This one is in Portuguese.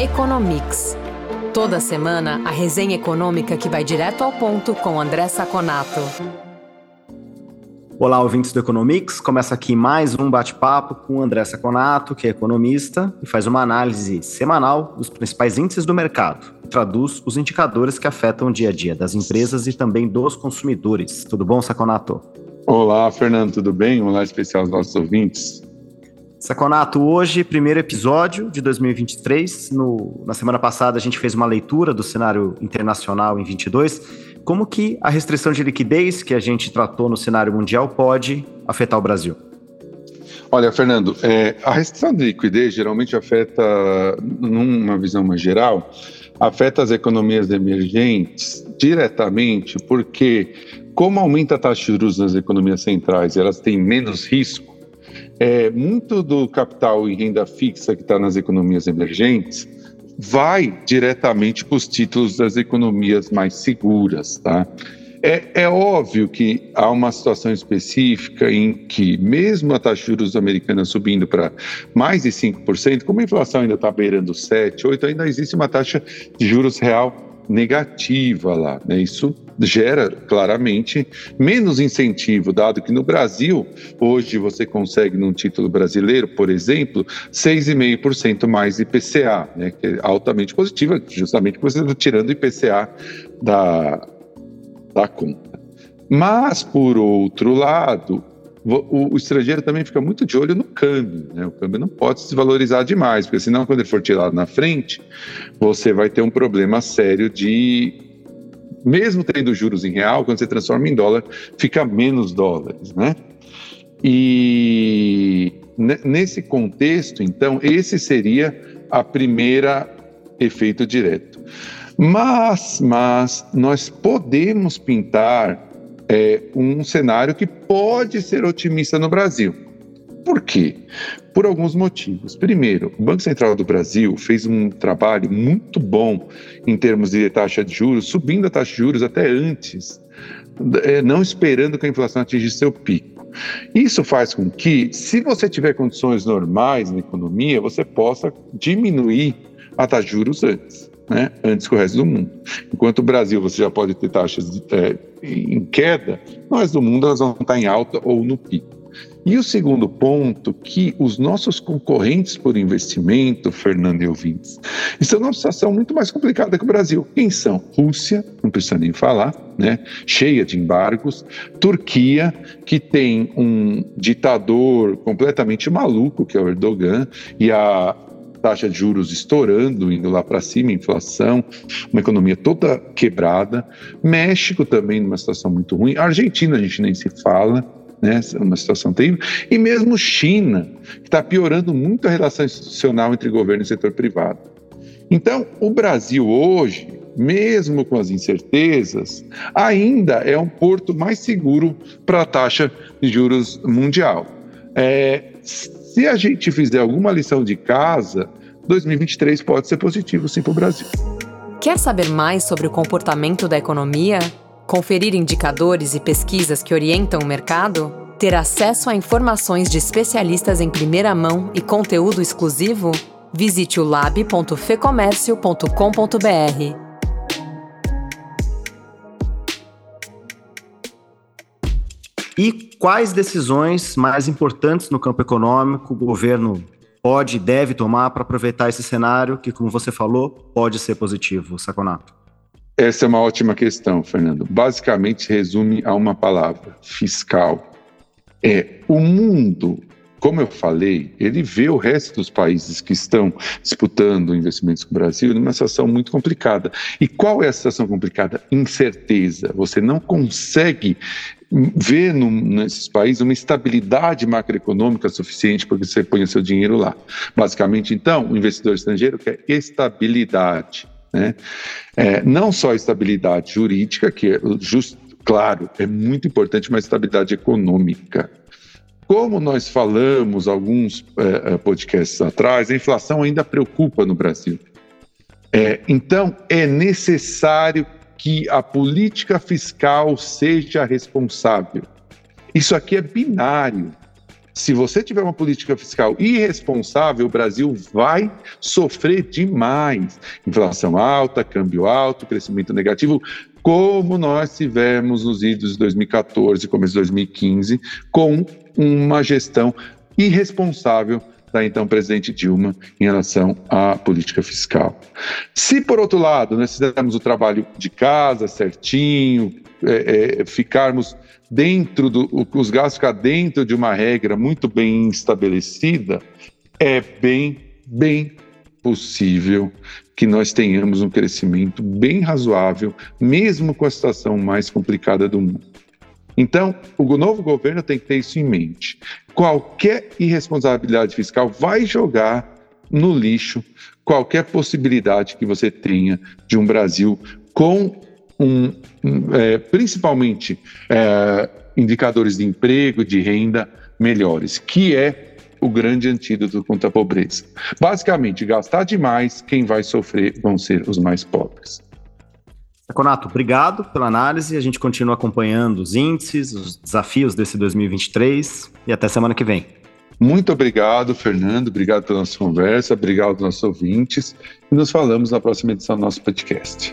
Economics. Toda semana, a resenha econômica que vai direto ao ponto com André Saconato. Olá, ouvintes do Economics. Começa aqui mais um bate-papo com o André Saconato, que é economista e faz uma análise semanal dos principais índices do mercado. Traduz os indicadores que afetam o dia a dia das empresas e também dos consumidores. Tudo bom, Saconato? Olá, Fernando, tudo bem? Olá especial aos nossos ouvintes. Saconato, hoje, primeiro episódio de 2023. No, na semana passada, a gente fez uma leitura do cenário internacional em 22. Como que a restrição de liquidez que a gente tratou no cenário mundial pode afetar o Brasil? Olha, Fernando, é, a restrição de liquidez geralmente afeta, numa visão mais geral, afeta as economias emergentes diretamente, porque como aumenta a taxa de juros nas economias centrais, elas têm menos risco, é, muito do capital em renda fixa que está nas economias emergentes vai diretamente para os títulos das economias mais seguras, tá? É, é, óbvio que há uma situação específica em que, mesmo a taxa de juros americana subindo para mais de 5%, como a inflação ainda está beirando 7%, 8%, ainda existe uma taxa de juros real negativa lá. Né? Isso gera claramente menos incentivo, dado que no Brasil, hoje você consegue, num título brasileiro, por exemplo, 6,5% mais IPCA, né? que é altamente positiva, justamente porque você está tirando IPCA da, da conta. Mas, por outro lado, o, o, estrangeiro também fica muito de olho no câmbio, né? O câmbio não pode se valorizar demais, porque senão quando ele for tirado na frente, você vai ter um problema sério de mesmo tendo juros em real, quando você transforma em dólar, fica menos dólares, né? E nesse contexto, então, esse seria a primeira efeito direto. Mas, mas nós podemos pintar é, um cenário que pode ser otimista no Brasil. Por quê? Por alguns motivos. Primeiro, o Banco Central do Brasil fez um trabalho muito bom em termos de taxa de juros, subindo a taxa de juros até antes, é, não esperando que a inflação atingisse seu pico. Isso faz com que, se você tiver condições normais na economia, você possa diminuir a taxa de juros antes né, antes que o resto do mundo. Enquanto o Brasil você já pode ter taxas é, em queda, no resto do mundo elas vão estar em alta ou no pico. E o segundo ponto, que os nossos concorrentes por investimento, Fernando e ouvintes, estão numa situação muito mais complicada que o Brasil. Quem são? Rússia, não precisa nem falar, né? cheia de embargos. Turquia, que tem um ditador completamente maluco, que é o Erdogan, e a taxa de juros estourando, indo lá para cima, inflação, uma economia toda quebrada. México também numa situação muito ruim. Argentina a gente nem se fala, né? Uma situação terrível. E mesmo China, que está piorando muito a relação institucional entre governo e setor privado. Então, o Brasil hoje, mesmo com as incertezas, ainda é um porto mais seguro para a taxa de juros mundial. É, se a gente fizer alguma lição de casa, 2023 pode ser positivo sim para o Brasil. Quer saber mais sobre o comportamento da economia? Conferir indicadores e pesquisas que orientam o mercado? Ter acesso a informações de especialistas em primeira mão e conteúdo exclusivo? Visite o lab.fecomércio.com.br. E quais decisões mais importantes no campo econômico o governo pode e deve tomar para aproveitar esse cenário que, como você falou, pode ser positivo, Saconato? Essa é uma ótima questão, Fernando. Basicamente resume a uma palavra: fiscal. É o mundo como eu falei, ele vê o resto dos países que estão disputando investimentos com o Brasil numa situação muito complicada. E qual é a situação complicada? Incerteza. Você não consegue ver no, nesses países uma estabilidade macroeconômica suficiente para que você ponha seu dinheiro lá. Basicamente, então, o investidor estrangeiro quer estabilidade. Né? É, não só estabilidade jurídica, que é just, claro, é muito importante, mas estabilidade econômica. Como nós falamos alguns é, podcasts atrás, a inflação ainda preocupa no Brasil. É, então, é necessário que a política fiscal seja responsável. Isso aqui é binário. Se você tiver uma política fiscal irresponsável, o Brasil vai sofrer demais. Inflação alta, câmbio alto, crescimento negativo, como nós tivemos nos idos de 2014, começo de 2015, com uma gestão irresponsável da então presidente Dilma em relação à política fiscal. Se, por outro lado, nós fizermos o trabalho de casa certinho, é, é, ficarmos dentro do. os gastos ficar dentro de uma regra muito bem estabelecida, é bem, bem possível que nós tenhamos um crescimento bem razoável, mesmo com a situação mais complicada do mundo. Então, o novo governo tem que ter isso em mente. Qualquer irresponsabilidade fiscal vai jogar no lixo qualquer possibilidade que você tenha de um Brasil com um, é, principalmente é, indicadores de emprego, de renda melhores, que é o grande antídoto contra a pobreza. Basicamente, gastar demais, quem vai sofrer vão ser os mais pobres. Conato, obrigado pela análise. A gente continua acompanhando os índices, os desafios desse 2023 e até semana que vem. Muito obrigado, Fernando. Obrigado pela nossa conversa. Obrigado aos nossos ouvintes. E nos falamos na próxima edição do nosso podcast.